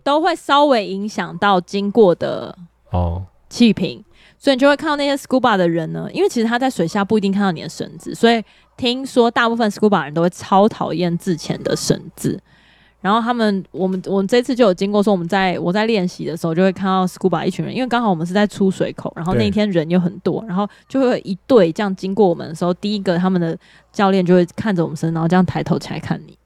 都会稍微影响到经过的哦气瓶，所以你就会看到那些 scuba 的人呢，因为其实他在水下不一定看到你的绳子，所以听说大部分 scuba 人都会超讨厌自潜的绳子。然后他们，我们我们这次就有经过，说我们在我在练习的时候，就会看到 scuba 一群人，因为刚好我们是在出水口，然后那天人又很多，然后就会有一队这样经过我们的时候，第一个他们的教练就会看着我们身，然后这样抬头起来看你，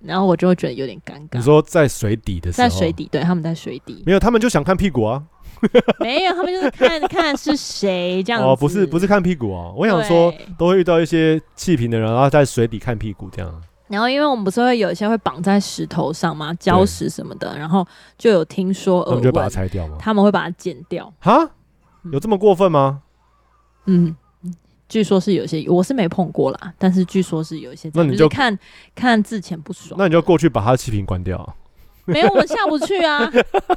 然后我就会觉得有点尴尬。你说在水底的时候，在水底，对，他们在水底，没有，他们就想看屁股啊，没有，他们就是看 看是谁这样子。哦，不是不是看屁股啊，我想说都会遇到一些气瓶的人，然后在水底看屁股这样。然后，因为我们不是会有一些会绑在石头上吗？礁石什么的，然后就有听说，他们就把它拆掉吗？他们会把它剪掉。哈？有这么过分吗？嗯，据说是有些，我是没碰过啦，但是据说是有一些。那你就看看之前不爽，那你就过去把他的气瓶关掉。没有，我们下不去啊。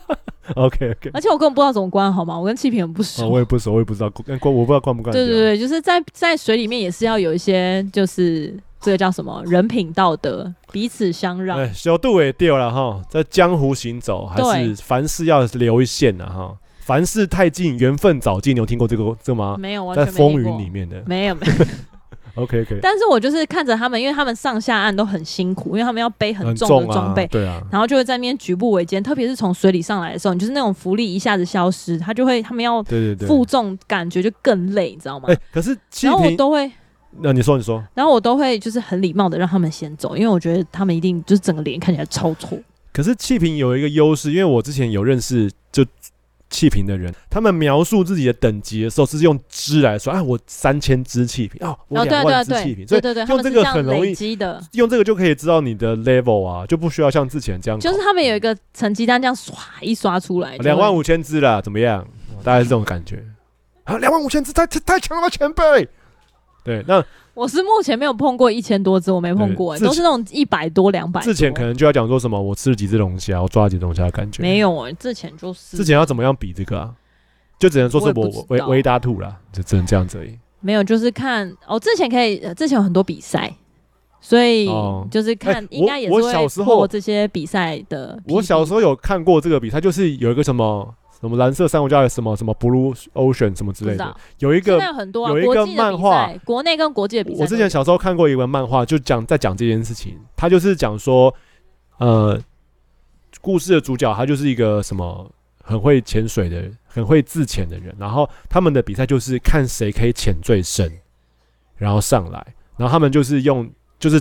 OK OK。而且我根本不知道怎么关，好吗？我跟气瓶很不熟。哦，我也不熟，我也不知道关，我不知道关不关。对对对，就是在在水里面也是要有一些，就是。这个叫什么？人品道德，彼此相让。哎，小度也掉了哈，在江湖行走，还是凡事要留一线的哈。凡事太近，缘分早尽。你有听过这个这吗？没有，在风云里面的。没有没有。OK OK。但是我就是看着他们，因为他们上下岸都很辛苦，因为他们要背很重的装备，啊，对啊，然后就会在那边举步维艰，特别是从水里上来的时候，你就是那种浮力一下子消失，他就会他们要负重，感觉就更累，你知道吗？哎，可是然后我都会，那你说你说，然后我都会就是很礼貌的让他们先走，因为我觉得他们一定就是整个脸看起来超丑。可是气瓶有一个优势，因为我之前有认识就。气瓶的人，他们描述自己的等级的时候是用支来说，啊，我三千支气瓶哦，我两万支气瓶，所以用这个很容易的，用这个就可以知道你的 level 啊，就不需要像之前这样，就是他们有一个成绩单这样刷一刷出来，两万五千支啦，怎么样？大概是这种感觉啊，两万五千支太太太强了，前辈。对，那我是目前没有碰过一千多只，我没碰过、欸，都是那种一百多、两百。之前可能就要讲说什么，我吃了几只龙虾，我抓了几只龙虾的感觉。没有哎、欸，之前就是。之前要怎么样比这个啊？就只能说是我维维达兔啦，就只能这样子而已。没有，就是看哦，之前可以，之前有很多比赛，所以就是看，应该也是会过这些比赛的。我小时候有看过这个比赛，就是有一个什么。什么蓝色珊瑚礁什么什么 Blue Ocean 什么之类的，有一个有很多、啊、有一个漫画，国内跟国际的比赛。我之前小时候看过一个漫画，就讲在讲这件事情。他就是讲说，呃，故事的主角他就是一个什么很会潜水的人，很会自潜的人。然后他们的比赛就是看谁可以潜最深，然后上来。然后他们就是用就是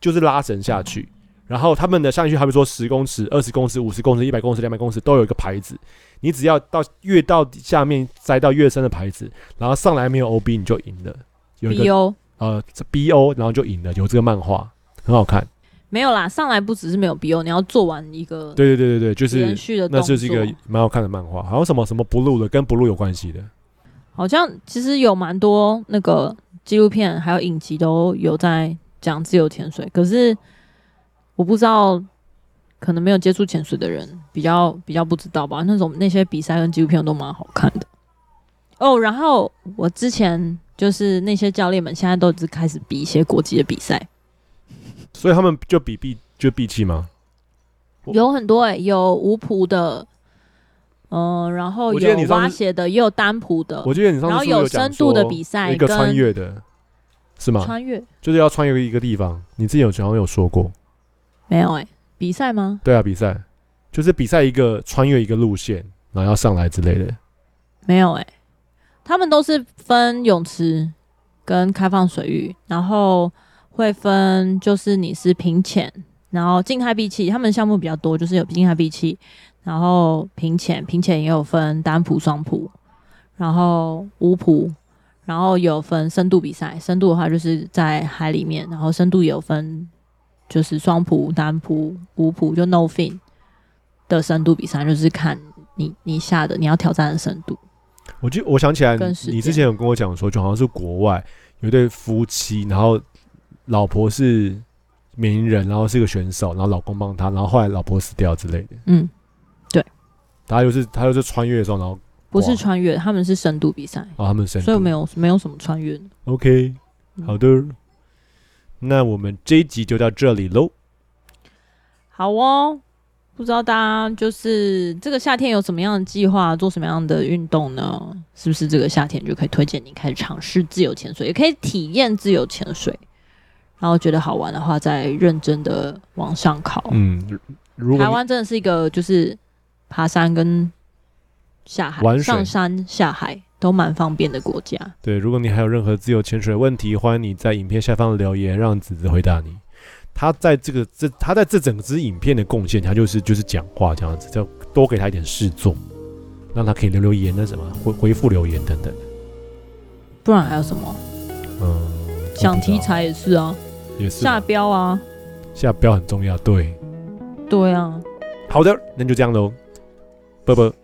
就是拉绳下去。然后他们的上去，好比说十公尺、二十公尺、五十公尺、一百公尺、两百公尺，都有一个牌子。你只要到越到下面栽到越深的牌子，然后上来没有 OB，你就赢了。有一个 BO 呃 BO，然后就赢了。有这个漫画很好看。没有啦，上来不只是没有 BO，你要做完一个。对对对对对，就是连续的。那就是一个蛮好看的漫画，好像什么什么 Blue 的，跟 Blue 有关系的。好像其实有蛮多那个纪录片还有影集都有在讲自由潜水，可是。我不知道，可能没有接触潜水的人比较比较不知道吧。那种那些比赛跟纪录片都蛮好看的哦。然后我之前就是那些教练们现在都只开始比一些国际的比赛，所以他们就比闭就闭气吗？有很多哎、欸，有无蹼的，嗯、呃，然后有蛙鞋的，也有单蹼的。我记得你上次有然后有深度的比赛，一个穿越的，是吗？穿越就是要穿越一个地方。你之前有好像有说过。没有哎、欸，比赛吗？对啊，比赛就是比赛一个穿越一个路线，然后要上来之类的。没有哎、欸，他们都是分泳池跟开放水域，然后会分就是你是平潜，然后静态闭气。他们项目比较多，就是有静态闭气，然后平潜，平潜也有分单蹼、双蹼，然后无蹼，然后有分深度比赛。深度的话就是在海里面，然后深度也有分。就是双蹼、单蹼、无蹼，就 no fin 的深度比赛，就是看你你下的你要挑战的深度。我就我想起来，你之前有跟我讲说，就好像是国外有一对夫妻，然后老婆是名人，然后是个选手，然后老公帮他，然后后来老婆死掉之类的。嗯，对。他就是他就是穿越的时候，然后不是穿越，他们是深度比赛。哦，他们深度，所以没有没有什么穿越。OK，好的。嗯那我们这一集就到这里喽。好哦，不知道大家就是这个夏天有什么样的计划，做什么样的运动呢？是不是这个夏天就可以推荐你开始尝试自由潜水，也可以体验自由潜水，然后觉得好玩的话，再认真的往上考。嗯，台湾真的是一个就是爬山跟下海、上山下海。都蛮方便的国家。对，如果你还有任何自由潜水的问题，欢迎你在影片下方留言，让子子回答你。他在这个这他在这整支影片的贡献，他就是就是讲话这样子，就多给他一点事做，让他可以留留言那什么回回复留言等等。不然还有什么？嗯，想题材也是啊，也是下标啊，下标很重要。对，对啊。好的，那就这样喽，拜拜。